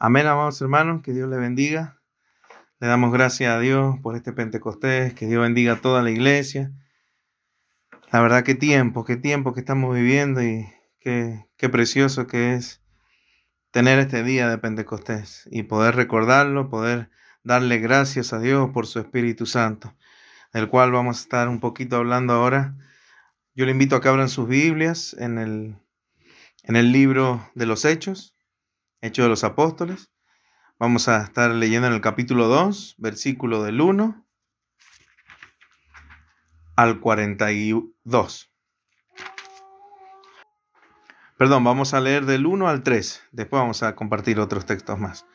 Amén, amados hermanos, que Dios le bendiga. Le damos gracias a Dios por este Pentecostés, que Dios bendiga a toda la iglesia. La verdad, qué tiempo, qué tiempo que estamos viviendo y qué, qué precioso que es tener este día de Pentecostés y poder recordarlo, poder darle gracias a Dios por su Espíritu Santo, del cual vamos a estar un poquito hablando ahora. Yo le invito a que abran sus Biblias en el, en el libro de los Hechos, Hechos de los Apóstoles. Vamos a estar leyendo en el capítulo 2, versículo del 1 al 42. Perdón, vamos a leer del 1 al 3. Después vamos a compartir otros textos más.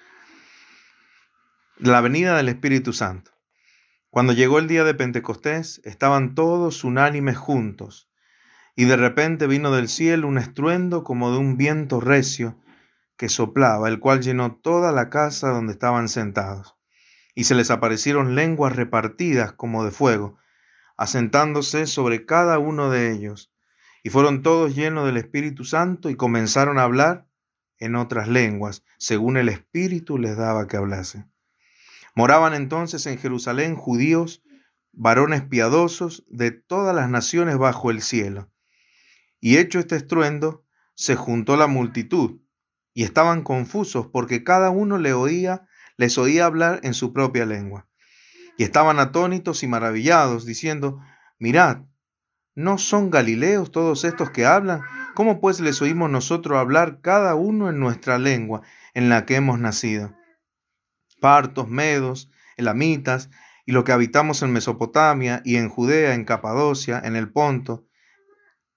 La venida del Espíritu Santo. Cuando llegó el día de Pentecostés, estaban todos unánimes juntos, y de repente vino del cielo un estruendo como de un viento recio que soplaba, el cual llenó toda la casa donde estaban sentados. Y se les aparecieron lenguas repartidas como de fuego, asentándose sobre cada uno de ellos. Y fueron todos llenos del Espíritu Santo y comenzaron a hablar en otras lenguas, según el Espíritu les daba que hablasen. Moraban entonces en Jerusalén judíos, varones piadosos de todas las naciones bajo el cielo. Y hecho este estruendo, se juntó la multitud y estaban confusos porque cada uno le oía, les oía hablar en su propia lengua. Y estaban atónitos y maravillados, diciendo, mirad, ¿no son galileos todos estos que hablan? ¿Cómo pues les oímos nosotros hablar cada uno en nuestra lengua en la que hemos nacido? Partos, medos, elamitas, y los que habitamos en Mesopotamia y en Judea, en Capadocia, en el Ponto,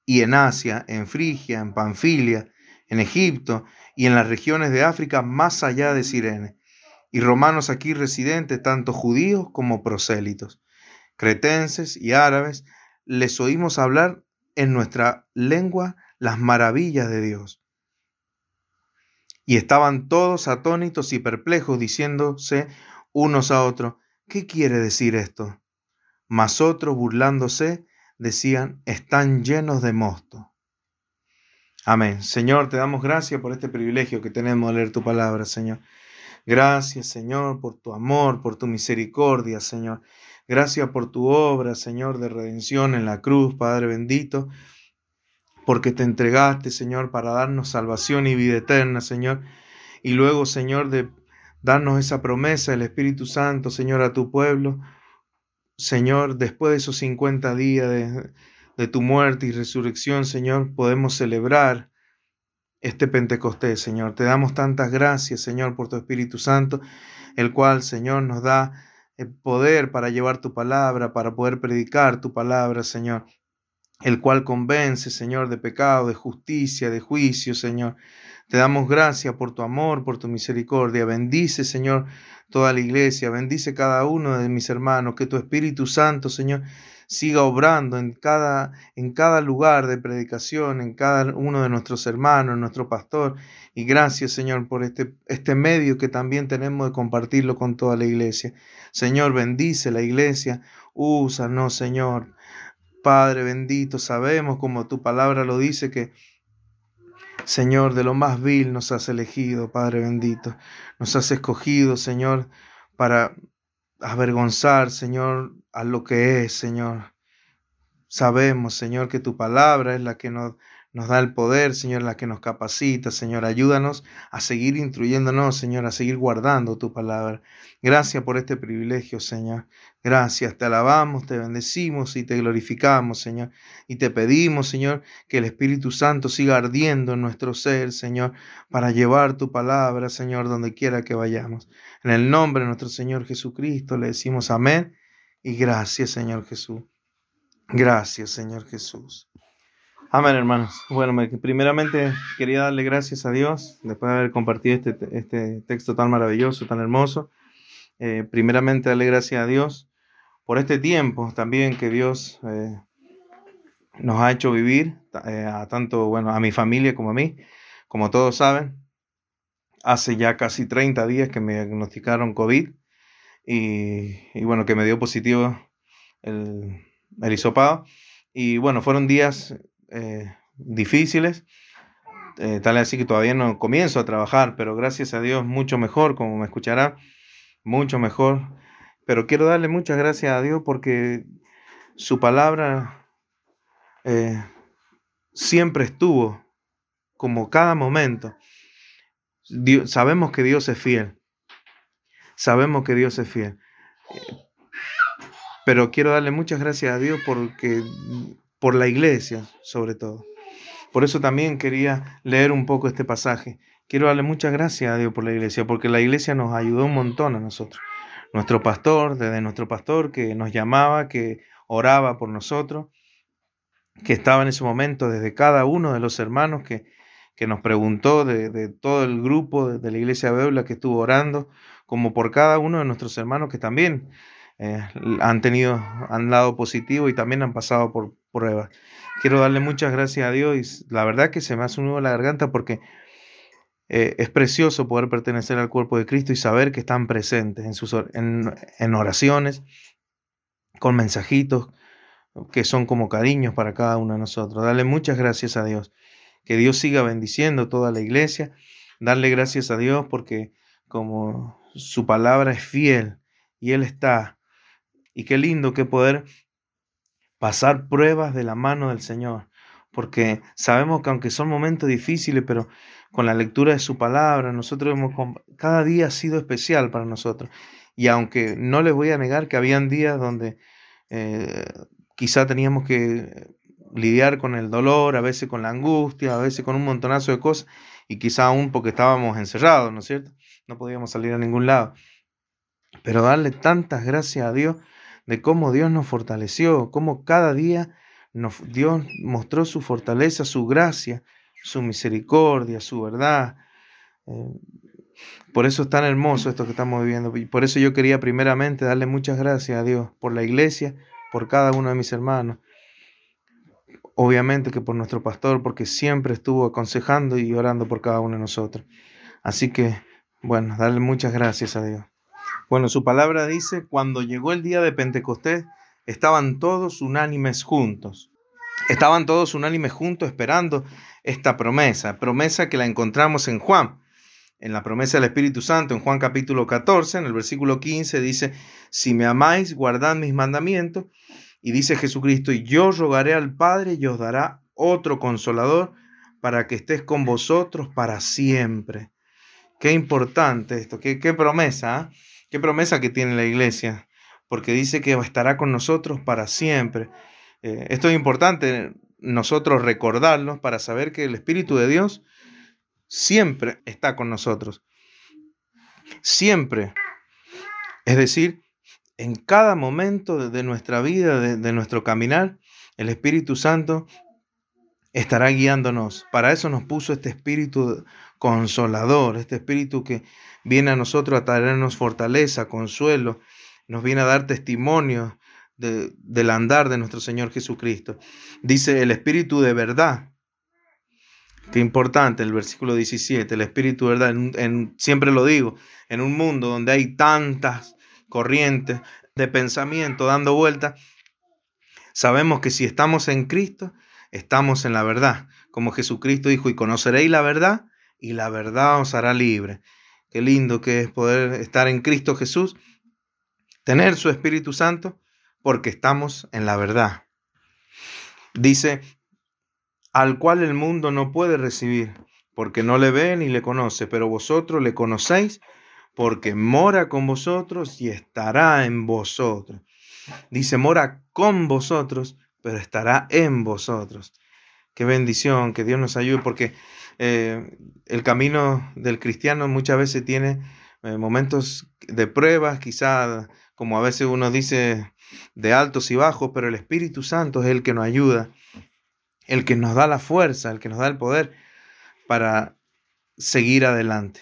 y en Asia, en Frigia, en Panfilia, en Egipto y en las regiones de África más allá de Sirene, y romanos aquí residentes, tanto judíos como prosélitos, cretenses y árabes, les oímos hablar en nuestra lengua las maravillas de Dios. Y estaban todos atónitos y perplejos, diciéndose unos a otros, ¿qué quiere decir esto? Mas otros, burlándose, decían, están llenos de mosto. Amén. Señor, te damos gracias por este privilegio que tenemos de leer tu palabra, Señor. Gracias, Señor, por tu amor, por tu misericordia, Señor. Gracias por tu obra, Señor, de redención en la cruz, Padre bendito, porque te entregaste, Señor, para darnos salvación y vida eterna, Señor. Y luego, Señor, de darnos esa promesa, el Espíritu Santo, Señor, a tu pueblo. Señor, después de esos 50 días de, de tu muerte y resurrección, Señor, podemos celebrar este Pentecostés, Señor. Te damos tantas gracias, Señor, por tu Espíritu Santo, el cual, Señor, nos da el poder para llevar tu palabra, para poder predicar tu palabra, Señor, el cual convence, Señor, de pecado, de justicia, de juicio, Señor. Te damos gracias por tu amor, por tu misericordia. Bendice, Señor, toda la iglesia. Bendice cada uno de mis hermanos. Que tu Espíritu Santo, Señor, siga obrando en cada, en cada lugar de predicación, en cada uno de nuestros hermanos, nuestro pastor. Y gracias, Señor, por este, este medio que también tenemos de compartirlo con toda la iglesia. Señor, bendice la iglesia. Úsanos, Señor. Padre bendito, sabemos como tu palabra lo dice que Señor, de lo más vil nos has elegido, Padre bendito. Nos has escogido, Señor, para avergonzar, Señor, a lo que es, Señor. Sabemos, Señor, que tu palabra es la que nos, da el poder, Señor, la que nos capacita, Señor. Ayúdanos a seguir instruyéndonos, Señor, a seguir guardando tu palabra. Gracias por este privilegio, Señor. Gracias, te alabamos, te bendecimos y te glorificamos, Señor. Y te pedimos, Señor, que el Espíritu Santo siga ardiendo en nuestro ser, Señor, para llevar tu palabra, Señor, donde quiera que vayamos. En el nombre de nuestro Señor Jesucristo le decimos amén y gracias, Señor Jesús. Gracias, Señor Jesús. Amén, hermanos. Bueno, primeramente quería darle gracias a Dios después de haber compartido este, este texto tan maravilloso, tan hermoso. Eh, primeramente darle gracias a Dios por este tiempo también que Dios eh, nos ha hecho vivir, eh, a tanto, bueno, a mi familia como a mí. Como todos saben, hace ya casi 30 días que me diagnosticaron COVID y, bueno, que me dio positivo el, el hisopado. Y bueno, fueron días eh, difíciles, eh, tal así que todavía no comienzo a trabajar, pero gracias a Dios mucho mejor, como me escuchará, mucho mejor. Pero quiero darle muchas gracias a Dios porque su palabra eh, siempre estuvo, como cada momento. sabemos que Dios es fiel. Sabemos que Dios es fiel. Pero quiero darle muchas gracias a Dios porque, por la iglesia, sobre todo. Por eso también quería leer un poco este pasaje. Quiero darle muchas gracias a Dios por la iglesia, porque la iglesia nos ayudó un montón a nosotros. Nuestro pastor, desde nuestro pastor que nos llamaba, que oraba por nosotros, que estaba en ese momento desde cada uno de los hermanos que, que nos preguntó, de, todo el grupo de, la iglesia Bebla que estuvo orando, como por cada uno de nuestros hermanos que también eh, han tenido, han dado positivo y también han pasado por pruebas. Quiero darle muchas gracias a Dios y la verdad que se me hace un nudo la garganta porque eh, es precioso poder pertenecer al cuerpo de Cristo y saber que están presentes en, sus, en, en oraciones, con mensajitos que son como cariños para cada uno de nosotros. Darle muchas gracias a Dios. Que Dios siga bendiciendo toda la iglesia. Darle gracias a Dios porque como su palabra es fiel y Él está. Y qué lindo que poder pasar pruebas de la mano del Señor, porque sabemos que aunque son momentos difíciles, pero con la lectura de su palabra, nosotros hemos, cada día ha sido especial para nosotros. Y aunque no les voy a negar que habían días donde eh, quizá teníamos que lidiar con el dolor, a veces con la angustia, a veces con un montonazo de cosas, y quizá aún porque estábamos encerrados, ¿no es cierto? No podíamos salir a ningún lado. Pero darle tantas gracias a Dios de cómo Dios nos fortaleció, cómo cada día nos, Dios mostró su fortaleza, su gracia, su misericordia, su verdad. Eh, por eso es tan hermoso esto que estamos viviendo. Y por eso yo quería primeramente darle muchas gracias a Dios por la iglesia, por cada uno de mis hermanos. Obviamente que por nuestro pastor, porque siempre estuvo aconsejando y orando por cada uno de nosotros. Así que, bueno, darle muchas gracias a Dios. Bueno, su palabra dice, cuando llegó el día de Pentecostés, estaban todos unánimes juntos. Estaban todos unánimes juntos esperando esta promesa, promesa que la encontramos en Juan, en la promesa del Espíritu Santo, en Juan capítulo 14, en el versículo 15, dice, si me amáis, guardad mis mandamientos. Y dice Jesucristo, y yo rogaré al Padre y os dará otro consolador para que estés con vosotros para siempre. Qué importante esto, qué, promesa. ¿ah? Qué promesa que tiene la iglesia, porque dice que estará con nosotros para siempre. Eh, esto es importante nosotros recordarnos para saber que el Espíritu de Dios siempre está con nosotros. Siempre. Es decir, en cada momento de nuestra vida, de nuestro caminar, el Espíritu Santo estará guiándonos. Para eso nos puso este Espíritu consolador, este Espíritu que viene a nosotros a traernos fortaleza, consuelo, nos viene a dar testimonio del andar de nuestro Señor Jesucristo. Dice el Espíritu de verdad. Qué importante el versículo 17, el Espíritu de verdad. En, siempre lo digo, en un mundo donde hay tantas corrientes de pensamiento dando vueltas, sabemos que si estamos en Cristo, estamos en la verdad. Como Jesucristo dijo, y conoceréis la verdad, y la verdad os hará libre. Qué lindo que es poder estar en Cristo Jesús, tener su Espíritu Santo, porque estamos en la verdad. Dice, al cual el mundo no puede recibir, porque no le ve ni le conoce, pero vosotros le conocéis, porque mora con vosotros y estará en vosotros. Dice, mora con vosotros, pero estará en vosotros. Qué bendición, que Dios nos ayude, porque eh, el camino del cristiano muchas veces tiene eh, momentos de pruebas, quizá como a veces uno dice de altos y bajos, pero el Espíritu Santo es el que nos ayuda, el que nos da la fuerza, el que nos da el poder para seguir adelante,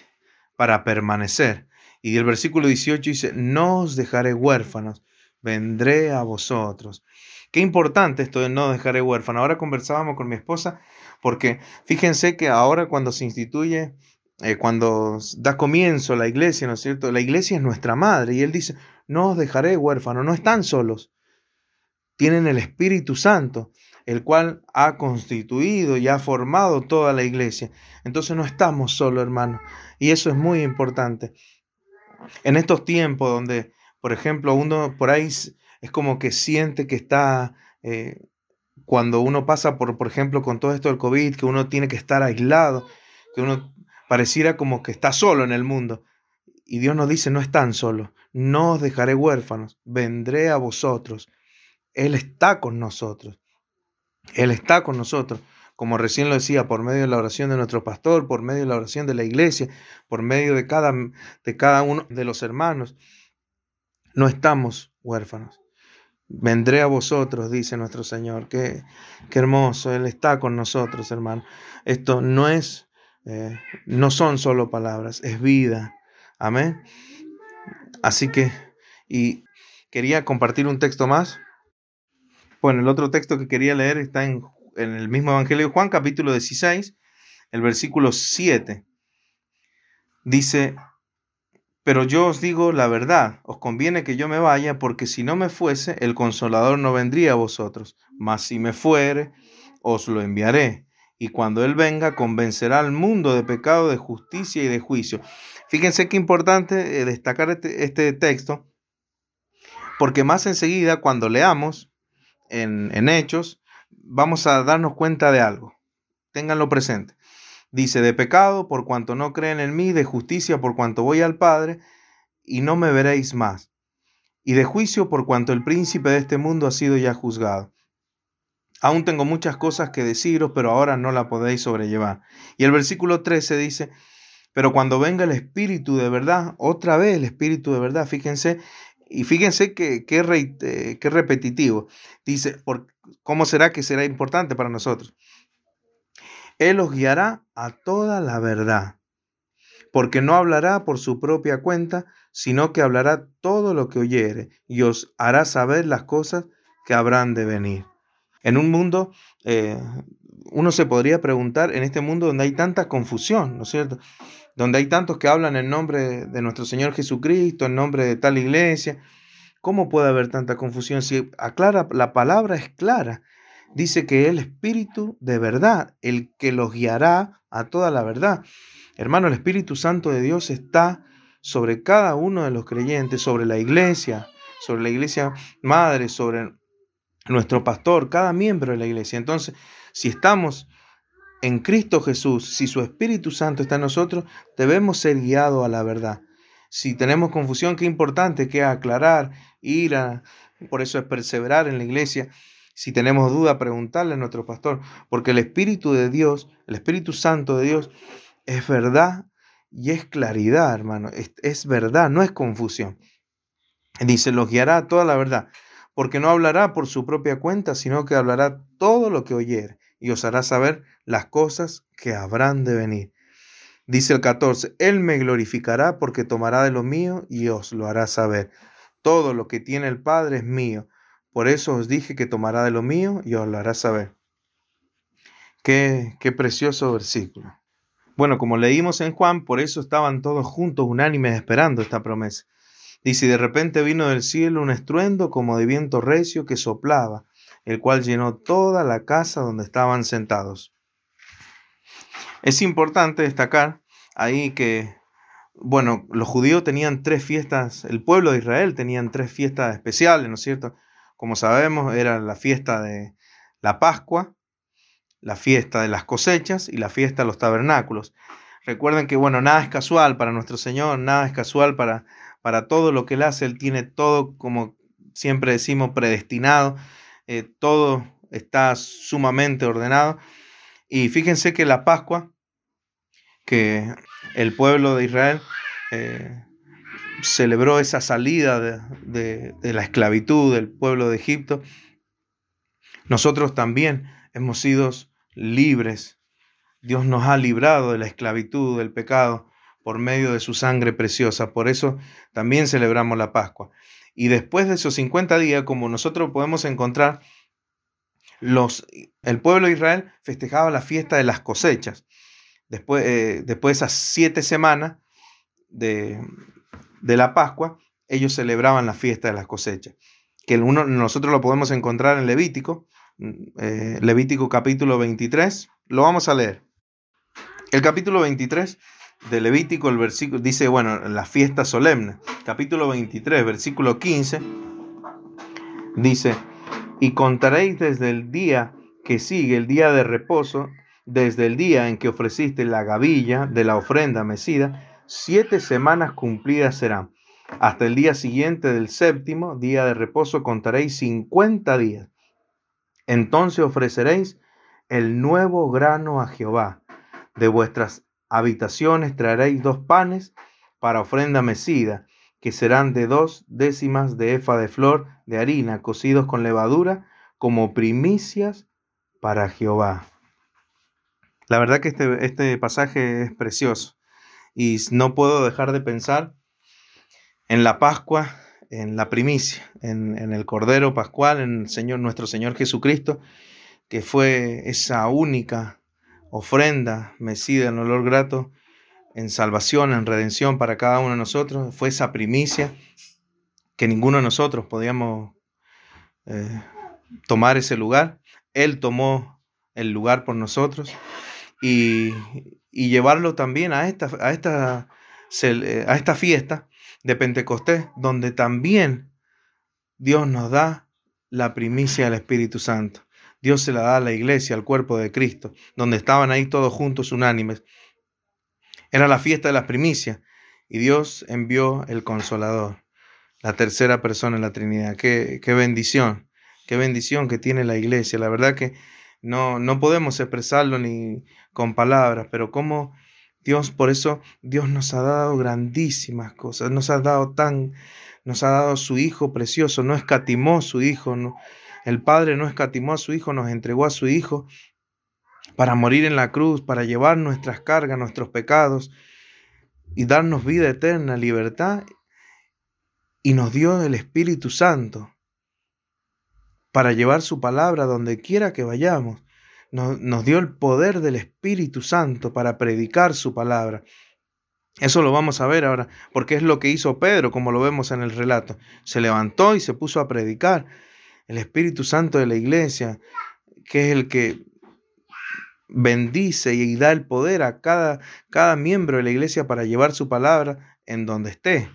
para permanecer. Y el versículo 18 dice, no os dejaré huérfanos, vendré a vosotros. Qué importante esto de no dejaré huérfano. Ahora conversábamos con mi esposa porque fíjense que ahora cuando se instituye, eh, cuando da comienzo la iglesia, ¿no es cierto? La iglesia es nuestra madre y él dice, no os dejaré huérfanos, no están solos, tienen el Espíritu Santo. el cual ha constituido y ha formado toda la iglesia. Entonces no estamos solos, hermanos. Y eso es muy importante. En estos tiempos donde, por ejemplo, uno por ahí es como que siente que está, eh, cuando uno pasa por, por ejemplo, con todo esto del COVID, que uno tiene que estar aislado, que uno pareciera como que está solo en el mundo. Y Dios nos dice, no están solos, no os dejaré huérfanos, vendré a vosotros. Él está con nosotros. Él está con nosotros. Como recién lo decía, por medio de la oración de nuestro pastor, por medio de la oración de la iglesia, por medio de cada, de cada uno de los hermanos. No estamos huérfanos. Vendré a vosotros, dice nuestro Señor. Qué, qué hermoso. Él está con nosotros, hermano. Esto no es, eh, no son solo palabras, es vida, Amén. Así que, y quería compartir un texto más. Bueno, el otro texto que quería leer está en, en el mismo Evangelio de Juan, capítulo 16, el versículo 7. Dice, pero yo os digo la verdad, os conviene que yo me vaya, porque si no me fuese, el consolador no vendría a vosotros, mas si me fuere, os lo enviaré. Y cuando Él venga, convencerá al mundo de pecado, de justicia y de juicio. Fíjense qué importante eh, destacar este, este, texto, porque más enseguida, cuando leamos en, en Hechos, vamos a darnos cuenta de algo. Ténganlo presente. Dice, de pecado por cuanto no creen en mí, de justicia por cuanto voy al Padre, y no me veréis más, y de juicio por cuanto el príncipe de este mundo ha sido ya juzgado. Aún tengo muchas cosas que deciros, pero ahora no la podéis sobrellevar. Y el versículo 13 dice, pero cuando venga el Espíritu de verdad, otra vez el Espíritu de verdad, fíjense, y fíjense que, eh, qué repetitivo. Dice, por, ¿cómo será que será importante para nosotros? Él os guiará a toda la verdad, porque no hablará por su propia cuenta, sino que hablará todo lo que oyere y os hará saber las cosas que habrán de venir. En un mundo, eh, uno se podría preguntar, en este mundo donde hay tanta confusión, ¿no es cierto? donde hay tantos que hablan en nombre de nuestro Señor Jesucristo, en nombre de tal iglesia. ¿Cómo puede haber tanta confusión? Si aclara, la palabra es clara. Dice que el Espíritu de verdad, el que los guiará a toda la verdad. Hermano, el Espíritu Santo de Dios está sobre cada uno de los creyentes, sobre la iglesia, sobre la iglesia madre, sobre nuestro pastor, cada miembro de la iglesia. Entonces, si estamos en Cristo Jesús, si su Espíritu Santo está en nosotros, debemos ser guiados a la verdad. Si tenemos confusión, qué importante que aclarar, ir a, por eso es perseverar en la iglesia. Si tenemos duda, preguntarle a nuestro pastor, porque el Espíritu de Dios, el Espíritu Santo de Dios, es verdad y es claridad, hermano. Es, es verdad, no es confusión. Dice, los guiará toda la verdad, porque no hablará por su propia cuenta, sino que hablará todo lo que oyere y os hará saber las cosas que habrán de venir. Dice el 14, Él me glorificará porque tomará de lo mío y os lo hará saber. Todo lo que tiene el Padre es mío. Por eso os dije que tomará de lo mío y os lo hará saber. Qué, qué precioso versículo. Bueno, como leímos en Juan, por eso estaban todos juntos, unánimes, esperando esta promesa. Dice, y de repente vino del cielo un estruendo como de viento recio que soplaba el cual llenó toda la casa donde estaban sentados. Es importante destacar ahí que, bueno, los judíos tenían tres fiestas, el pueblo de Israel tenían tres fiestas especiales, ¿no es cierto? Como sabemos, era la fiesta de la Pascua, la fiesta de las cosechas y la fiesta de los tabernáculos. Recuerden que, bueno, nada es casual para nuestro Señor, nada es casual para, para todo lo que Él hace, Él tiene todo, como siempre decimos, predestinado eh, todo está sumamente ordenado. Y fíjense que la Pascua, que el pueblo de Israel eh, celebró esa salida de, de la esclavitud del pueblo de Egipto, nosotros también hemos sido libres. Dios nos ha librado de la esclavitud, del pecado, por medio de su sangre preciosa. Por eso también celebramos la Pascua. Y después de esos 50 días, como nosotros podemos encontrar, los, el pueblo de Israel festejaba la fiesta de las cosechas. Después, eh, después de esas siete semanas de, de, la Pascua, ellos celebraban la fiesta de las cosechas. Que uno, nosotros lo podemos encontrar en Levítico, eh, Levítico capítulo 23. Lo vamos a leer. El capítulo 23 de Levítico, el versículo, dice, bueno, la fiesta solemne. Capítulo 23, versículo 15, dice, y contaréis desde el día que sigue, el día de reposo, desde el día en que ofreciste la gavilla de la ofrenda mecida, siete semanas cumplidas serán. Hasta el día siguiente del séptimo día de reposo contaréis cincuenta días. Entonces ofreceréis el nuevo grano a Jehová. De vuestras habitaciones traeréis dos panes para ofrenda mecida, que serán de dos décimas de efa de flor de harina, cocidos con levadura, como primicias para Jehová. La verdad que este, este pasaje es precioso y no puedo dejar de pensar en la Pascua, en la primicia, en, el Cordero Pascual, en el Señor, nuestro Señor Jesucristo, que fue esa única ofrenda mecida en olor grato, en salvación, en redención para cada uno de nosotros. Fue esa primicia que ninguno de nosotros podíamos eh, tomar ese lugar. Él tomó el lugar por nosotros y, y llevarlo también a esta, a, esta, a esta fiesta de Pentecostés, donde también Dios nos da la primicia del Espíritu Santo. Dios se la da a la iglesia, al cuerpo de Cristo, donde estaban ahí todos juntos unánimes. Era la fiesta de las primicias y Dios envió el consolador, la tercera persona en la Trinidad. Qué, qué bendición, qué bendición que tiene la iglesia. La verdad que no, no podemos expresarlo ni con palabras, pero cómo Dios, por eso Dios nos ha dado grandísimas cosas, nos ha dado tan, nos ha dado su Hijo precioso, no escatimó su Hijo, el Padre no escatimó a su Hijo, nos entregó a su Hijo para morir en la cruz, para llevar nuestras cargas, nuestros pecados y darnos vida eterna, libertad, y nos dio el Espíritu Santo para llevar su palabra donde quiera que vayamos. Nos, dio el poder del Espíritu Santo para predicar su palabra. Eso lo vamos a ver ahora, porque es lo que hizo Pedro, como lo vemos en el relato. Se levantó y se puso a predicar el Espíritu Santo de la iglesia, que es el que bendice y da el poder a cada, cada miembro de la iglesia para llevar su palabra en donde esté.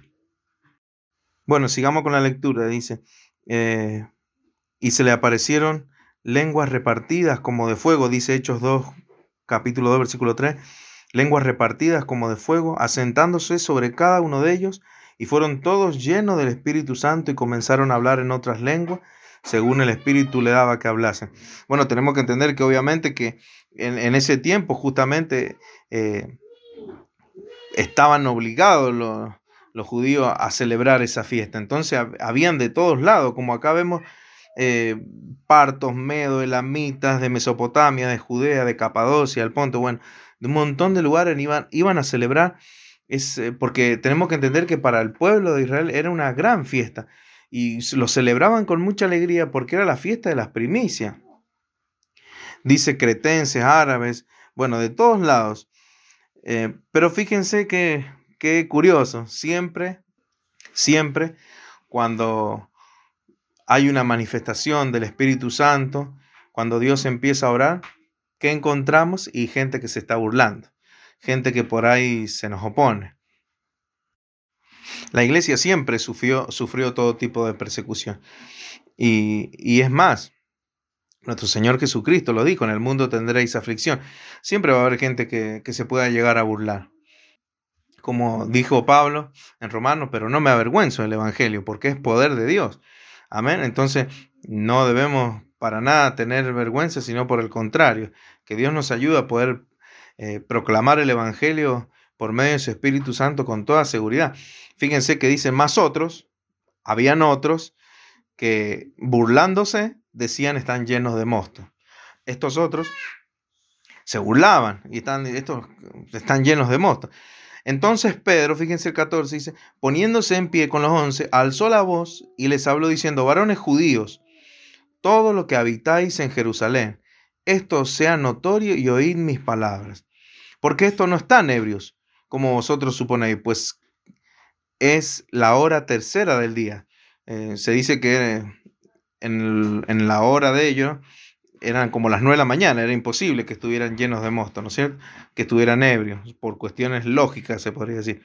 Bueno, sigamos con la lectura. Dice, eh, y se le aparecieron lenguas repartidas como de fuego, dice Hechos 2, capítulo 2, versículo 3, lenguas repartidas como de fuego, asentándose sobre cada uno de ellos, y fueron todos llenos del Espíritu Santo y comenzaron a hablar en otras lenguas según el Espíritu le daba que hablasen. Bueno, tenemos que entender que obviamente que en, ese tiempo justamente eh, estaban obligados los, los, judíos a celebrar esa fiesta. Entonces habían de todos lados, como acá vemos, eh, partos, medos, elamitas, de Mesopotamia, de Judea, de Capadocia, el Ponto, bueno, de un montón de lugares iban, iban a celebrar, es, porque tenemos que entender que para el pueblo de Israel era una gran fiesta y lo celebraban con mucha alegría porque era la fiesta de las primicias. Dice cretenses, árabes, bueno, de todos lados. Eh, pero fíjense que, qué curioso, siempre, siempre cuando hay una manifestación del Espíritu Santo, cuando Dios empieza a orar, ¿qué encontramos? Y gente que se está burlando, gente que por ahí se nos opone. La iglesia siempre sufrió, sufrió todo tipo de persecución. Y, es más, nuestro Señor Jesucristo lo dijo, en el mundo tendréis aflicción. Siempre va a haber gente que, que se pueda llegar a burlar. Como dijo Pablo en Romanos, pero no me avergüenzo del Evangelio, porque es poder de Dios. Amén. Entonces, no debemos para nada tener vergüenza, sino por el contrario, que Dios nos ayude a poder eh, proclamar el Evangelio por medio de su Espíritu Santo con toda seguridad. Fíjense que dicen más otros, habían otros que burlándose decían están llenos de mosto. Estos otros se burlaban y están, estos están llenos de mosto. Entonces Pedro, fíjense el 14, dice, poniéndose en pie con los once, alzó la voz y les habló diciendo, varones judíos, todo lo que habitáis en Jerusalén, esto sea notorio y oíd mis palabras. Porque esto no están ebrios, como vosotros suponéis, pues es la hora tercera del día. Eh, se dice que en, la hora de ellos eran como las nueve de la mañana, era imposible que estuvieran llenos de mosto, ¿no es cierto? Que estuvieran ebrios, por cuestiones lógicas se podría decir.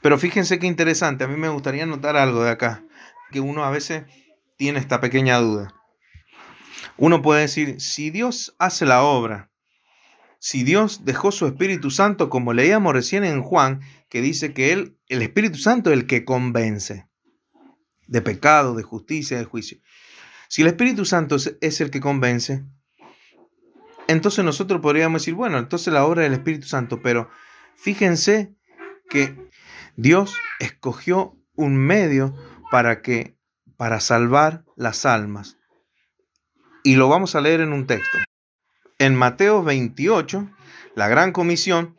Pero fíjense qué interesante, a mí me gustaría notar algo de acá, que uno a veces tiene esta pequeña duda. Uno puede decir, si Dios hace la obra, si Dios dejó su Espíritu Santo, como leíamos recién en Juan, que dice que él, el Espíritu Santo es el que convence de pecado, de justicia, de juicio. Si el Espíritu Santo es el que convence, entonces nosotros podríamos decir, bueno, entonces la obra del Espíritu Santo, pero fíjense que Dios escogió un medio para que para salvar las almas. Y lo vamos a leer en un texto. En Mateo 28, la gran comisión,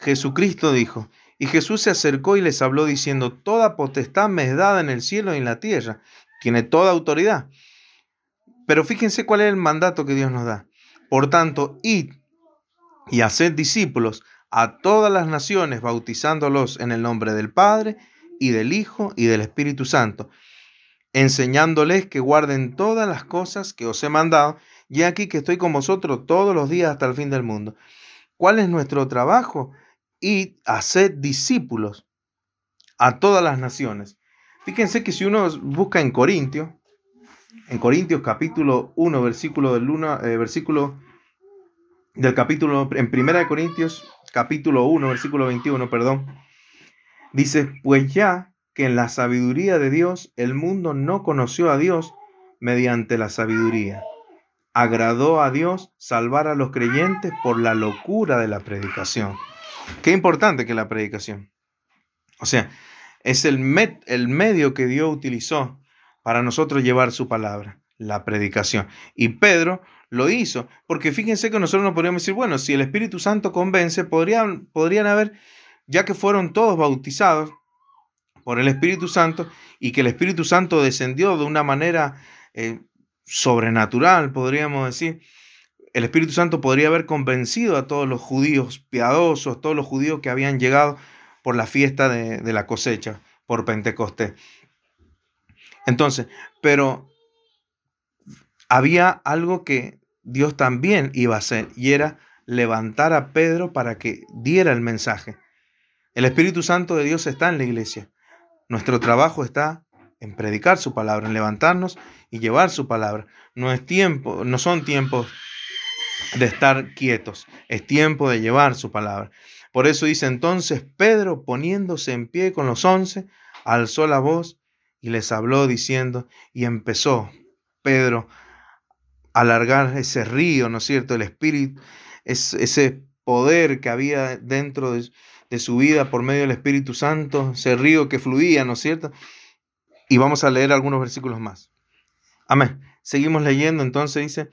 Jesucristo dijo, y Jesús se acercó y les habló diciendo, Toda potestad me es dada en el cielo y en la tierra, tiene toda autoridad. Pero fíjense cuál es el mandato que Dios nos da. Por tanto, id y haced discípulos a todas las naciones, bautizándolos en el nombre del Padre y del Hijo y del Espíritu Santo, enseñándoles que guarden todas las cosas que os he mandado, y aquí que estoy con vosotros todos los días hasta el fin del mundo. ¿Cuál es nuestro trabajo? Id, haced discípulos a todas las naciones. Fíjense que si uno busca en Corintio, en Corintios capítulo 1, versículo del 1, eh, versículo del capítulo, en Primera de Corintios capítulo 1, versículo 21, perdón, dice, pues ya que en la sabiduría de Dios el mundo no conoció a Dios mediante la sabiduría. Agradó a Dios salvar a los creyentes por la locura de la predicación. Qué importante que la predicación. O sea, es el, el medio que Dios utilizó para nosotros llevar su palabra, la predicación. Y Pedro lo hizo, porque fíjense que nosotros no podríamos decir, bueno, si el Espíritu Santo convence, podrían, podrían haber, ya que fueron todos bautizados por el Espíritu Santo y que el Espíritu Santo descendió de una manera eh, sobrenatural, podríamos decir, el Espíritu Santo podría haber convencido a todos los judíos piadosos, todos los judíos que habían llegado por la fiesta de, de la cosecha, por Pentecostés. Entonces, pero había algo que Dios también iba a hacer y era levantar a Pedro para que diera el mensaje. El Espíritu Santo de Dios está en la iglesia. Nuestro trabajo está en predicar su palabra, en levantarnos y llevar su palabra. No es tiempo, no son tiempos de estar quietos, es tiempo de llevar su palabra. Por eso dice entonces Pedro, poniéndose en pie con los once, alzó la voz y les habló diciendo, y empezó Pedro a alargar ese río, ¿no es cierto? El Espíritu, es, ese poder que había dentro de, su vida por medio del Espíritu Santo, ese río que fluía, ¿no es cierto? Y vamos a leer algunos versículos más. Amén. Seguimos leyendo, entonces dice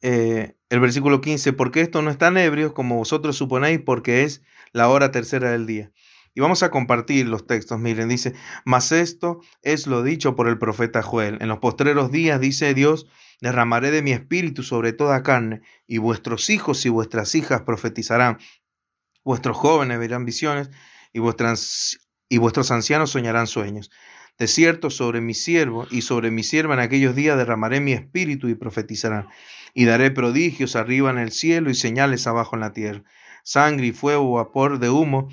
eh, el versículo 15, porque esto no es tan ebrio como vosotros suponéis, porque es la hora tercera del día. Y vamos a compartir los textos. Miren, dice, mas esto es lo dicho por el profeta Joel. En los postreros días, dice Dios, derramaré de mi espíritu sobre toda carne, y vuestros hijos y vuestras hijas profetizarán. Vuestros jóvenes verán visiones, y, vuestras, y vuestros ancianos soñarán sueños. De cierto, sobre mi siervo y sobre mi sierva en aquellos días derramaré mi espíritu y profetizarán. Y daré prodigios arriba en el cielo y señales abajo en la tierra. Sangre y fuego, vapor de humo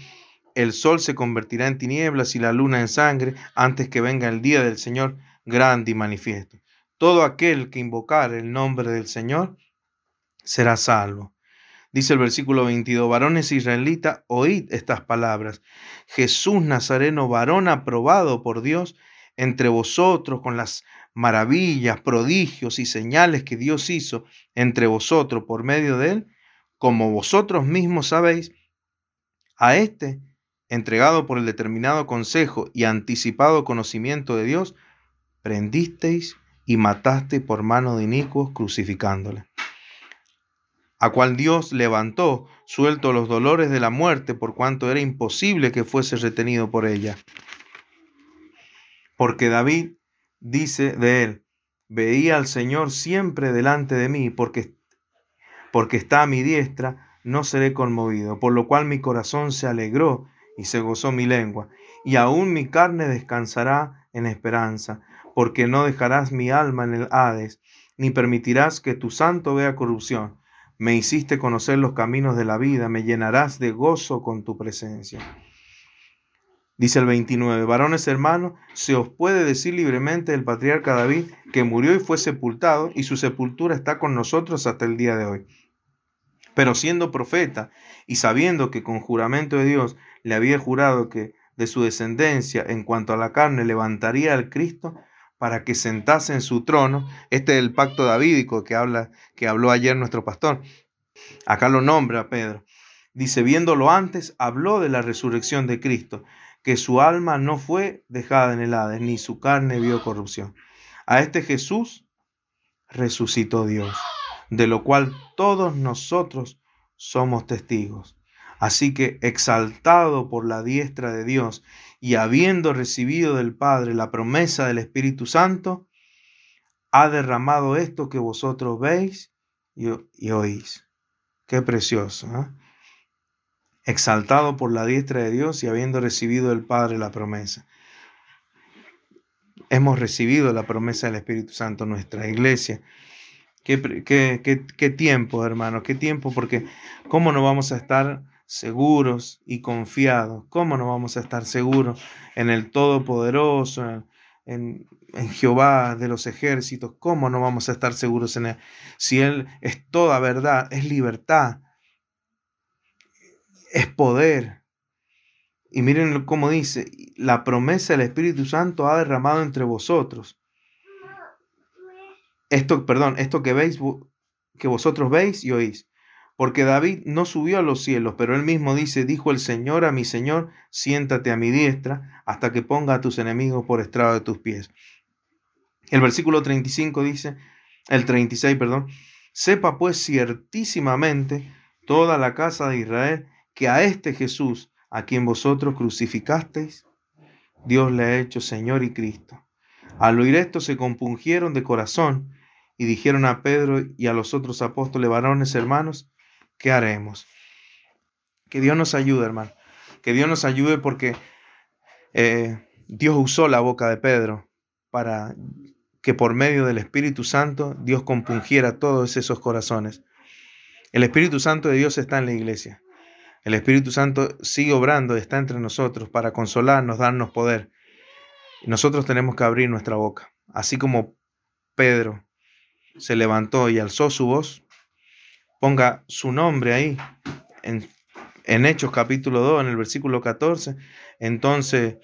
el sol se convertirá en tinieblas y la luna en sangre antes que venga el día del Señor grande y manifiesto. Todo aquel que invocar el nombre del Señor será salvo. Dice el versículo 22, varones israelitas, oíd estas palabras. Jesús Nazareno, varón aprobado por Dios entre vosotros con las maravillas, prodigios y señales que Dios hizo entre vosotros por medio de él, como vosotros mismos sabéis, a este entregado por el determinado consejo y anticipado conocimiento de Dios, prendisteis y matasteis por mano de inicuos crucificándole, a cual Dios levantó, suelto los dolores de la muerte, por cuanto era imposible que fuese retenido por ella. Porque David dice de él, veía al Señor siempre delante de mí, porque, porque está a mi diestra, no seré conmovido, por lo cual mi corazón se alegró y se gozó mi lengua, y aún mi carne descansará en esperanza, porque no dejarás mi alma en el Hades, ni permitirás que tu santo vea corrupción. Me hiciste conocer los caminos de la vida, me llenarás de gozo con tu presencia. Dice el 29, varones hermanos, se os puede decir libremente del patriarca David que murió y fue sepultado, y su sepultura está con nosotros hasta el día de hoy. Pero siendo profeta y sabiendo que con juramento de Dios le había jurado que de su descendencia en cuanto a la carne levantaría al Cristo para que sentase en su trono, este es el pacto davídico que, habla, que habló ayer nuestro pastor. Acá lo nombra Pedro. Dice, viéndolo antes, habló de la resurrección de Cristo que su alma no fue dejada en el Hades, ni su carne vio corrupción. A este Jesús resucitó Dios, de lo cual todos nosotros somos testigos. Así que, exaltado por la diestra de Dios y habiendo recibido del Padre la promesa del Espíritu Santo, ha derramado esto que vosotros veis y, oís. Qué precioso. ¿eh? exaltado por la diestra de Dios y habiendo recibido del Padre la promesa. Hemos recibido la promesa del Espíritu Santo nuestra iglesia. Qué, qué, qué, tiempo, hermanos, qué tiempo, porque ¿cómo no vamos a estar seguros y confiados? ¿Cómo no vamos a estar seguros en el Todopoderoso, en, en Jehová de los ejércitos? ¿Cómo no vamos a estar seguros en Él? Si Él es toda verdad, es libertad, es poder. Y miren cómo dice, la promesa del Espíritu Santo ha derramado entre vosotros. Esto, perdón, esto que veis, que vosotros veis y oís. Porque David no subió a los cielos, pero él mismo dice, dijo el Señor a mi Señor, siéntate a mi diestra hasta que ponga a tus enemigos por estrado de tus pies. El versículo 35 dice, el 36, perdón, sepa pues ciertísimamente toda la casa de Israel que a este Jesús, a quien vosotros crucificasteis, Dios le ha hecho Señor y Cristo. Al oír esto se compungieron de corazón y dijeron a Pedro y a los otros apóstoles varones hermanos, ¿qué haremos? Que Dios nos ayude, hermano. Que Dios nos ayude porque eh, Dios usó la boca de Pedro para que por medio del Espíritu Santo Dios compungiera todos esos corazones. El Espíritu Santo de Dios está en la iglesia. El Espíritu Santo sigue obrando, está entre nosotros para consolarnos, darnos poder. Nosotros tenemos que abrir nuestra boca. Así como Pedro se levantó y alzó su voz, ponga su nombre ahí en, en Hechos capítulo 2, en el versículo 14. Entonces,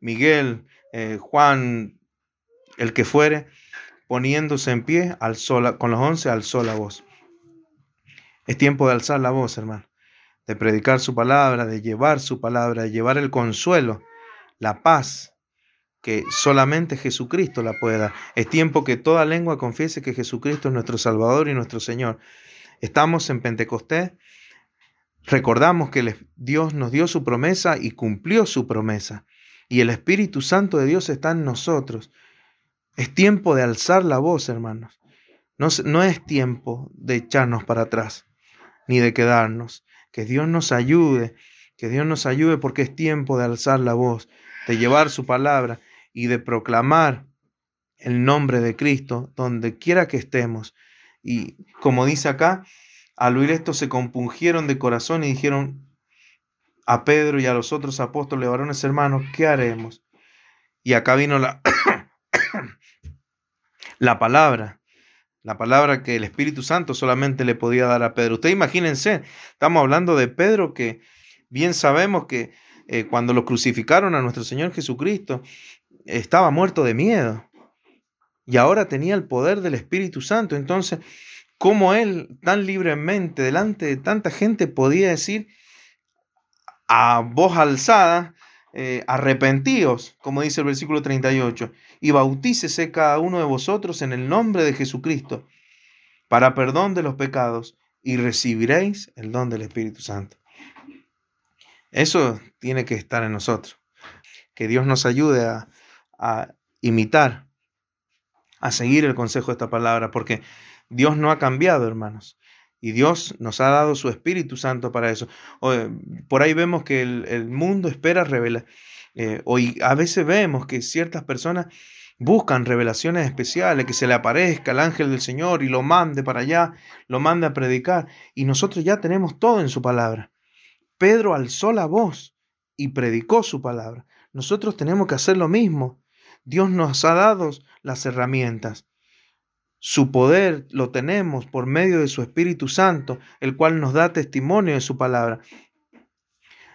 Miguel, eh, Juan, el que fuere, poniéndose en pie, alzó con los once, alzó la voz. Es tiempo de alzar la voz, hermano de predicar su palabra, de llevar su palabra, de llevar el consuelo, la paz que solamente Jesucristo la puede dar. Es tiempo que toda lengua confiese que Jesucristo es nuestro Salvador y nuestro Señor. Estamos en Pentecostés. Recordamos que Dios nos dio su promesa y cumplió su promesa. Y el Espíritu Santo de Dios está en nosotros. Es tiempo de alzar la voz, hermanos. No, no es tiempo de echarnos para atrás, ni de quedarnos. Que Dios nos ayude, que Dios nos ayude porque es tiempo de alzar la voz, de llevar su palabra y de proclamar el nombre de Cristo donde quiera que estemos. Y como dice acá, al oír esto se compungieron de corazón y dijeron a Pedro y a los otros apóstoles, varones hermanos, ¿qué haremos? Y acá vino la, la palabra la palabra que el Espíritu Santo solamente le podía dar a Pedro. Ustedes imagínense, estamos hablando de Pedro que bien sabemos que eh, cuando lo crucificaron a nuestro Señor Jesucristo, estaba muerto de miedo. Y ahora tenía el poder del Espíritu Santo. Entonces, ¿cómo él tan libremente, delante de tanta gente, podía decir a voz alzada, eh, arrepentíos, como dice el versículo 38, y bautícese cada uno de vosotros en el nombre de Jesucristo para perdón de los pecados y recibiréis el don del Espíritu Santo. Eso tiene que estar en nosotros. Que Dios nos ayude a, a imitar, a seguir el consejo de esta palabra, porque Dios no ha cambiado, hermanos. Y Dios nos ha dado su Espíritu Santo para eso. Por ahí vemos que el, mundo espera revelar. Eh, hoy a veces vemos que ciertas personas buscan revelaciones especiales, que se le aparezca el ángel del Señor y lo mande para allá, lo mande a predicar. Y nosotros ya tenemos todo en su palabra. Pedro alzó la voz y predicó su palabra. Nosotros tenemos que hacer lo mismo. Dios nos ha dado las herramientas. Su poder lo tenemos por medio de su Espíritu Santo, el cual nos da testimonio de su palabra.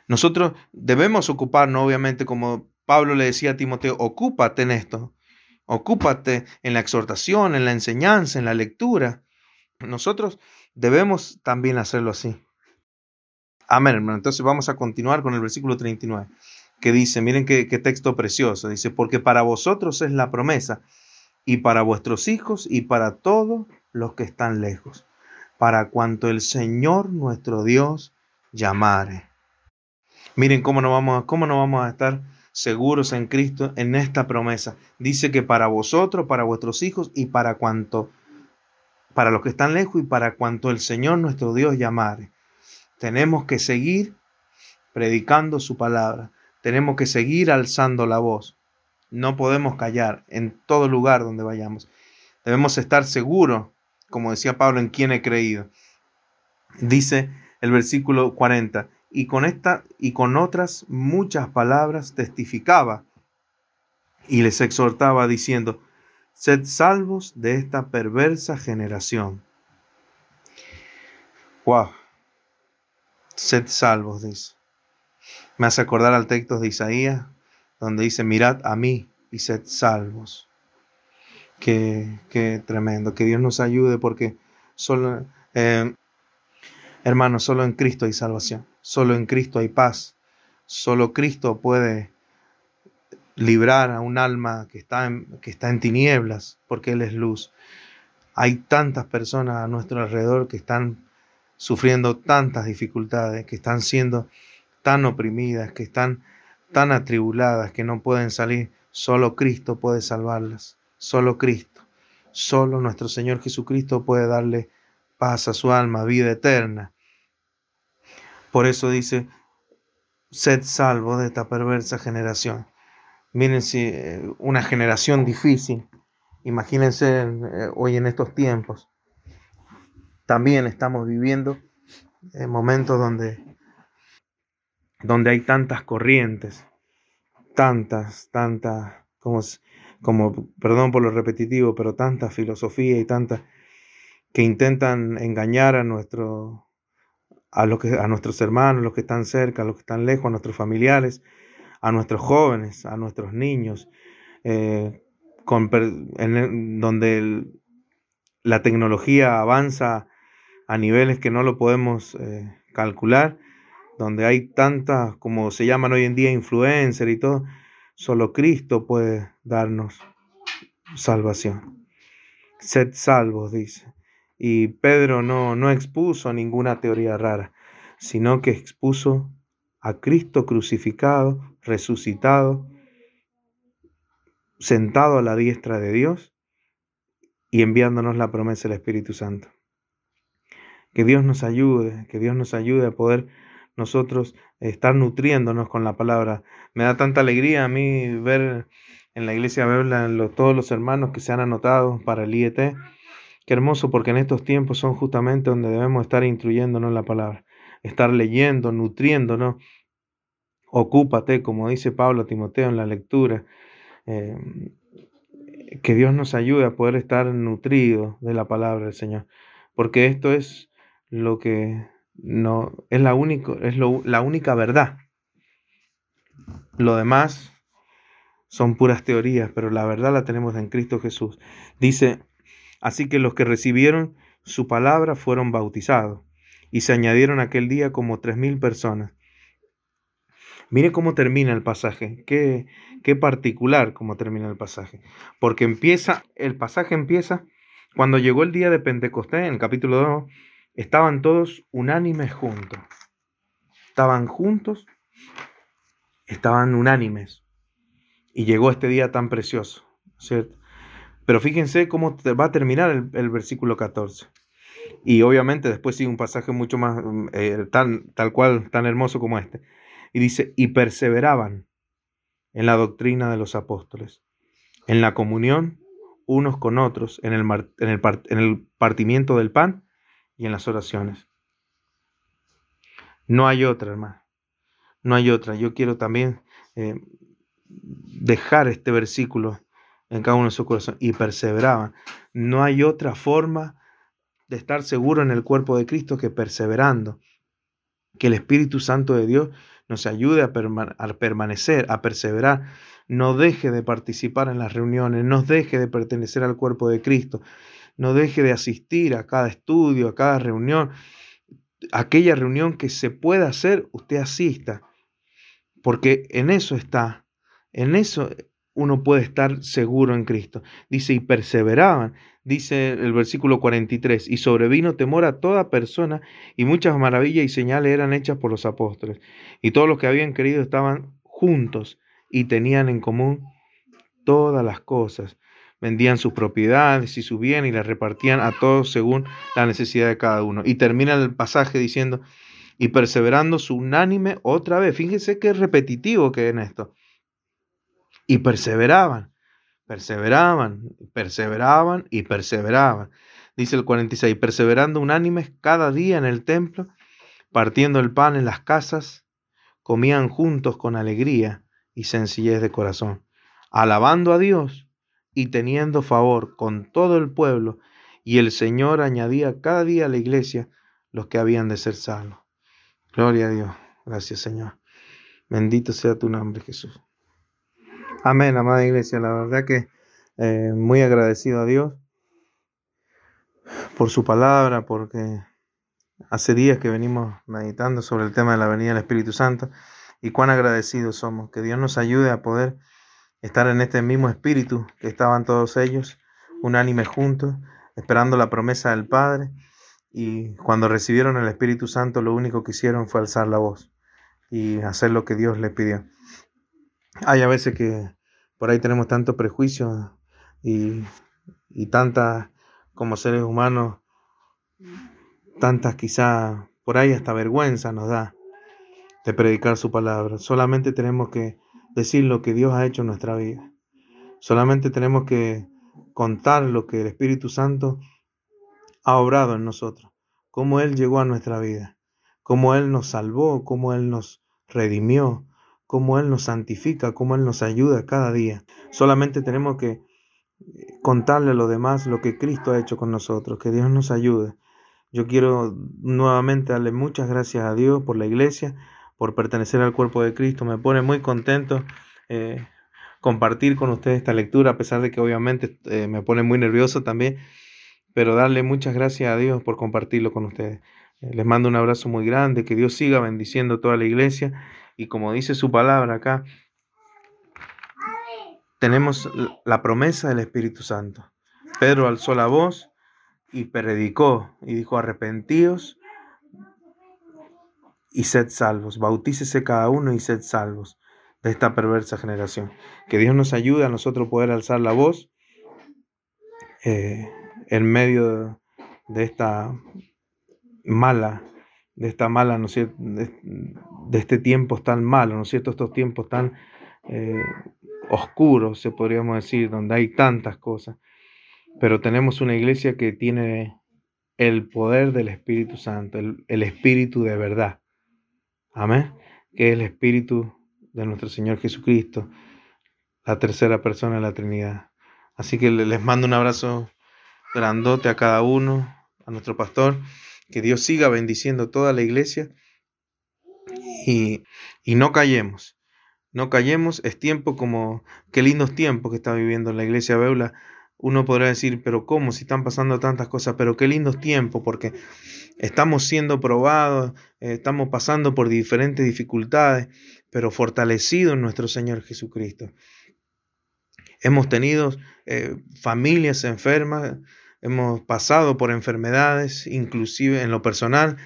Nosotros debemos ocuparnos, obviamente, como Pablo le decía a Timoteo, ocúpate en esto, ocúpate en la exhortación, en la enseñanza, en la lectura. Nosotros debemos también hacerlo así. Amén, hermano. Entonces vamos a continuar con el versículo 39, que dice, miren qué, texto precioso, dice, porque para vosotros es la promesa, y para vuestros hijos, y para todos los que están lejos, para cuanto el Señor nuestro Dios llamare. Miren cómo no vamos, cómo no vamos a estar seguros en Cristo en esta promesa. Dice que para vosotros, para vuestros hijos y para cuanto, para los que están lejos y para cuanto el Señor nuestro Dios llamare. Tenemos que seguir predicando su palabra. Tenemos que seguir alzando la voz. No podemos callar en todo lugar donde vayamos. Debemos estar seguros, como decía Pablo, en quien he creído. Dice el versículo 40, y con esta y con otras muchas palabras testificaba y les exhortaba diciendo, sed salvos de esta perversa generación. Wow. Sed salvos, dice. Me hace acordar al texto de Isaías, donde dice, mirad a mí y sed salvos. Qué, qué tremendo. Que Dios nos ayude porque solo, eh, hermanos, solo en Cristo hay salvación. Solo en Cristo hay paz. Solo Cristo puede librar a un alma que está en, que está en tinieblas, porque Él es luz. Hay tantas personas a nuestro alrededor que están sufriendo tantas dificultades, que están siendo tan oprimidas, que están tan atribuladas, que no pueden salir. Solo Cristo puede salvarlas. Solo Cristo. Solo nuestro Señor Jesucristo puede darle paz a su alma, vida eterna. Por eso dice, sed salvo de esta perversa generación. Miren si eh, una generación difícil. Imagínense eh, hoy en estos tiempos también estamos viviendo en momentos donde, donde hay tantas corrientes, tantas, tantas, como, como, perdón por lo repetitivo, pero tanta filosofía y tantas que intentan engañar a, nuestro, a, lo que, a nuestros hermanos, los que están cerca, los que están lejos, a nuestros familiares, a nuestros jóvenes, a nuestros niños, eh, en, donde la tecnología avanza a niveles que no lo podemos eh, calcular, donde hay tantas, como se llaman hoy en día, influencers y todo, solo Cristo puede darnos salvación. Sed salvos, dice. Y Pedro no, no expuso ninguna teoría rara, sino que expuso a Cristo crucificado, resucitado, sentado a la diestra de Dios y enviándonos la promesa del Espíritu Santo. Que Dios nos ayude, que Dios nos ayude a poder nosotros estar nutriéndonos con la palabra. Me da tanta alegría a mí ver en la iglesia Bebla todos los hermanos que se han anotado para el IET. Qué hermoso porque en estos tiempos son justamente donde debemos estar instruyéndonos la palabra, estar leyendo, nutriéndonos. Ocúpate, como dice Pablo Timoteo en la lectura. Eh, que Dios nos ayude a poder estar nutridos de la palabra del Señor, porque esto es lo que no es la, único, es la única verdad. Lo demás son puras teorías, pero la verdad la tenemos en Cristo Jesús. Dice, así que los que recibieron su palabra fueron bautizados y se añadieron aquel día como tres mil personas. Mire cómo termina el pasaje, qué, qué particular cómo termina el pasaje, porque empieza, el pasaje empieza cuando llegó el día de Pentecostés, en el capítulo 2, Estaban todos unánimes juntos. Estaban juntos, estaban unánimes. Y llegó este día tan precioso, ¿cierto? Pero fíjense cómo va a terminar el, versículo 14. Y obviamente después sigue un pasaje mucho más, eh, tan, tal cual, tan hermoso como este. Y dice, y perseveraban en la doctrina de los apóstoles. en la comunión unos con otros, en el, en el partimiento del pan y en las oraciones. No hay otra, hermano. No hay otra. Yo quiero también eh, dejar este versículo en cada uno de sus corazones. Y perseveraban. No hay otra forma de estar seguro en el cuerpo de Cristo que perseverando. Que el Espíritu Santo de Dios nos ayude a, permanecer, a perseverar. No deje de participar en las reuniones, no deje de pertenecer al cuerpo de Cristo, no deje de asistir a cada estudio, a cada reunión. Aquella reunión que se pueda hacer, usted asista, porque en eso está, en eso uno puede estar seguro en Cristo. Dice, y perseveraban, dice el versículo 43, y sobrevino temor a toda persona, y muchas maravillas y señales eran hechas por los apóstoles. Y todos los que habían creído estaban juntos y tenían en común todas las cosas. Vendían sus propiedades y su bien y las repartían a todos según la necesidad de cada uno. Y termina el pasaje diciendo, y perseverando su unánime otra vez. Fíjense qué repetitivo que en esto y perseveraban, perseveraban, perseveraban y perseveraban. Dice el 46, perseverando unánimes cada día en el templo, partiendo el pan en las casas, comían juntos con alegría y sencillez de corazón, alabando a Dios y teniendo favor con todo el pueblo, y el Señor añadía cada día a la iglesia los que habían de ser salvos. Gloria a Dios. Gracias, Señor. Bendito sea tu nombre, Jesús. Amén, amada iglesia. La verdad que eh, muy agradecido a Dios por su palabra, porque hace días que venimos meditando sobre el tema de la venida del Espíritu Santo y cuán agradecidos somos. Que Dios nos ayude a poder estar en este mismo espíritu que estaban todos ellos, unánime juntos, esperando la promesa del Padre. Y cuando recibieron el Espíritu Santo, lo único que hicieron fue alzar la voz y hacer lo que Dios les pidió. Hay a veces que por ahí tenemos tanto prejuicio y, y tantas, como seres humanos, tantas quizá por ahí hasta vergüenza nos da de predicar su palabra. Solamente tenemos que decir lo que Dios ha hecho en nuestra vida. Solamente tenemos que contar lo que el Espíritu Santo ha obrado en nosotros, cómo Él llegó a nuestra vida, cómo Él nos salvó, cómo Él nos redimió, cómo Él nos santifica, cómo Él nos ayuda cada día. Solamente tenemos que eh, contarle a los demás lo que Cristo ha hecho con nosotros, que Dios nos ayude. Yo quiero nuevamente darle muchas gracias a Dios por la iglesia, por pertenecer al cuerpo de Cristo. Me pone muy contento eh, compartir con ustedes esta lectura, a pesar de que obviamente eh, me pone muy nervioso también, pero darle muchas gracias a Dios por compartirlo con ustedes. les mando un abrazo muy grande, que Dios siga bendiciendo toda la iglesia y como dice su palabra acá, tenemos la promesa del Espíritu Santo. Pedro alzó la voz y predicó y dijo, arrepentíos y sed salvos, bautícese cada uno y sed salvos de esta perversa generación. Que Dios nos ayude a nosotros poder alzar la voz eh, en medio de esta mala de esta mala, ¿no es cierto? De, este tiempo tan malo, ¿no es cierto? Estos tiempos tan eh, oscuros, se podríamos decir, donde hay tantas cosas. Pero tenemos una iglesia que tiene el poder del Espíritu Santo, el, el Espíritu de verdad. Amén. Que es el Espíritu de nuestro Señor Jesucristo, la tercera persona de la Trinidad. Así que les mando un abrazo grandote a cada uno, a nuestro pastor. Que Dios siga bendiciendo toda la iglesia y, no callemos. No callemos, es tiempo como, qué lindos tiempos que está viviendo la iglesia Beula. Uno podrá decir, pero ¿cómo? Si están pasando tantas cosas, pero qué lindos tiempos, porque estamos siendo probados, eh, estamos pasando por diferentes dificultades, pero fortalecidos en nuestro Señor Jesucristo. Hemos tenido eh, familias enfermas, hemos pasado por enfermedades, inclusive en lo personal,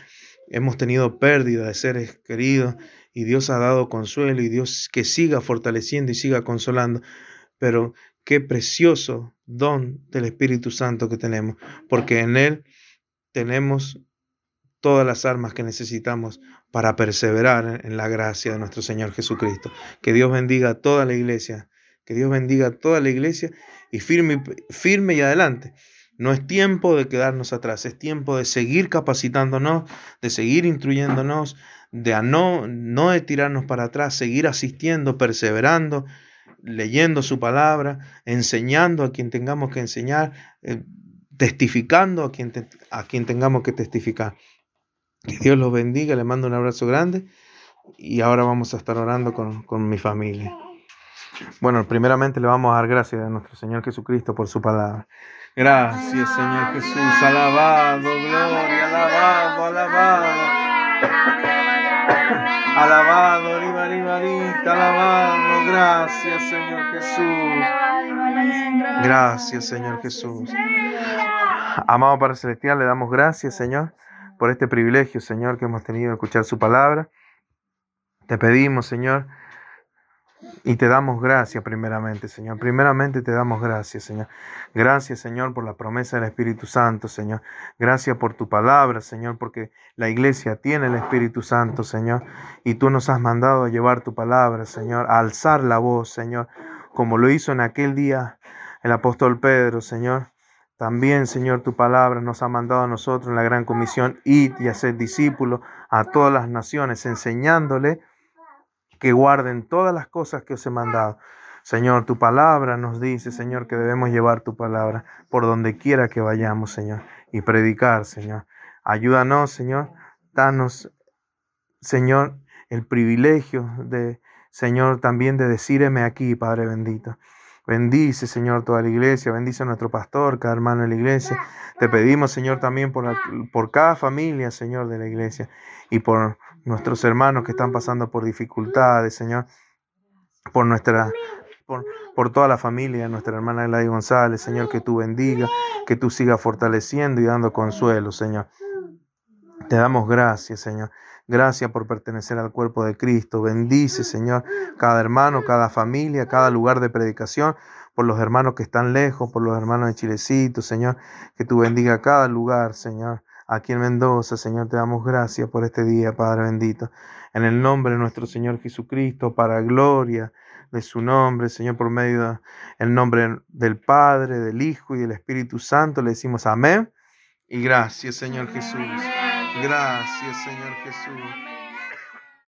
hemos tenido pérdida de seres queridos y Dios ha dado consuelo y Dios que siga fortaleciendo y siga consolando. Pero qué precioso don del Espíritu Santo que tenemos, porque en Él tenemos todas las armas que necesitamos para perseverar en la gracia de nuestro Señor Jesucristo. Que Dios bendiga a toda la iglesia Que Dios bendiga a toda la iglesia y firme, firme y adelante. No es tiempo de quedarnos atrás, es tiempo de seguir capacitándonos, de seguir instruyéndonos, de no, no de tirarnos para atrás, seguir asistiendo, perseverando, leyendo su palabra, enseñando a quien tengamos que enseñar, eh, testificando a quien, a quien tengamos que testificar. Que Dios los bendiga, le mando un abrazo grande y ahora vamos a estar orando con, con mi familia. Bueno, primeramente le vamos a dar gracias a nuestro Señor Jesucristo por su palabra. Gracias, Señor Jesús. Alabado, gloria, alabado, alabado. Alabado, ribarita, alabado. Gracias, Señor Jesús. Gracias, Señor Jesús. Amado Padre Celestial, le damos gracias, Señor, por este privilegio, Señor, que hemos tenido de escuchar su palabra. Te pedimos, Señor, y te damos gracias primeramente, Señor. Primeramente te damos gracias, Señor. Gracias, Señor, por la promesa del Espíritu Santo, Señor. Gracias por tu palabra, Señor, porque la iglesia tiene el Espíritu Santo, Señor. Y tú nos has mandado a llevar tu palabra, Señor, a alzar la voz, Señor, como lo hizo en aquel día el apóstol Pedro, Señor. También, Señor, tu palabra nos ha mandado a nosotros en la gran comisión, ir y hacer discípulos a todas las naciones, enseñándole que guarden todas las cosas que os he mandado. Señor, tu palabra nos dice, Señor, que debemos llevar tu palabra por donde quiera que vayamos, Señor, y predicar, Señor. Ayúdanos, Señor. Danos, Señor, el privilegio de, Señor, también de decirme aquí, Padre bendito. Bendice, Señor, toda la iglesia, bendice a nuestro pastor, cada hermano de la iglesia. Te pedimos, Señor, también por, por cada familia, Señor, de la iglesia y por nuestros hermanos que están pasando por dificultades, Señor, por nuestra, por, por, toda la familia, nuestra hermana Gladys González, Señor, que tú bendiga, que tú sigas fortaleciendo y dando consuelo, Señor. Te damos gracias, Señor. Gracias por pertenecer al cuerpo de Cristo. Bendice, Señor, cada hermano, cada familia, cada lugar de predicación, por los hermanos que están lejos, por los hermanos de Chilecito, Señor, que tú bendiga cada lugar, Señor aquí en Mendoza. Señor, te damos gracias por este día, Padre bendito. En el nombre de nuestro Señor Jesucristo, para gloria de su nombre, Señor, por medio del nombre del Padre, del Hijo y del Espíritu Santo, le decimos amén. Y gracias, Señor Jesús. Gracias, Señor Jesús.